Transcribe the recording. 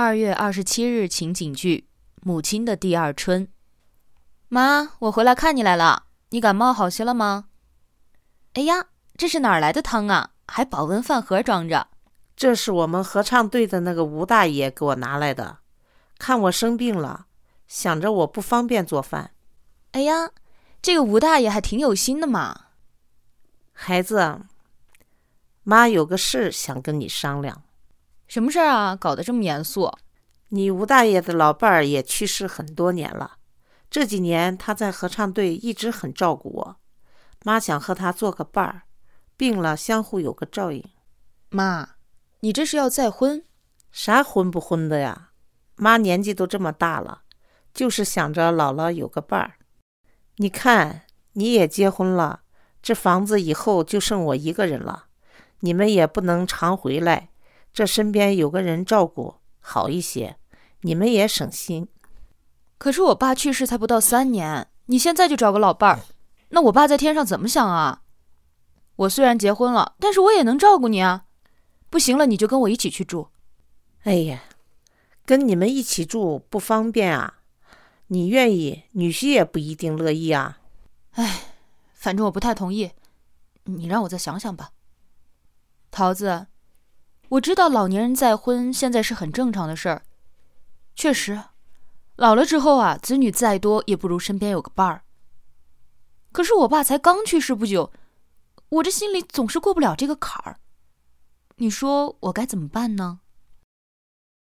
二月二十七日情景剧《母亲的第二春》。妈，我回来看你来了，你感冒好些了吗？哎呀，这是哪儿来的汤啊？还保温饭盒装着。这是我们合唱队的那个吴大爷给我拿来的，看我生病了，想着我不方便做饭。哎呀，这个吴大爷还挺有心的嘛。孩子，妈有个事想跟你商量。什么事儿啊？搞得这么严肃。你吴大爷的老伴儿也去世很多年了，这几年他在合唱队一直很照顾我。妈想和他做个伴儿，病了相互有个照应。妈，你这是要再婚？啥婚不婚的呀？妈年纪都这么大了，就是想着姥姥有个伴儿。你看，你也结婚了，这房子以后就剩我一个人了，你们也不能常回来。这身边有个人照顾好一些，你们也省心。可是我爸去世才不到三年，你现在就找个老伴儿，那我爸在天上怎么想啊？我虽然结婚了，但是我也能照顾你啊。不行了，你就跟我一起去住。哎呀，跟你们一起住不方便啊。你愿意，女婿也不一定乐意啊。哎，反正我不太同意，你让我再想想吧。桃子。我知道老年人再婚现在是很正常的事儿，确实，老了之后啊，子女再多也不如身边有个伴儿。可是我爸才刚去世不久，我这心里总是过不了这个坎儿。你说我该怎么办呢？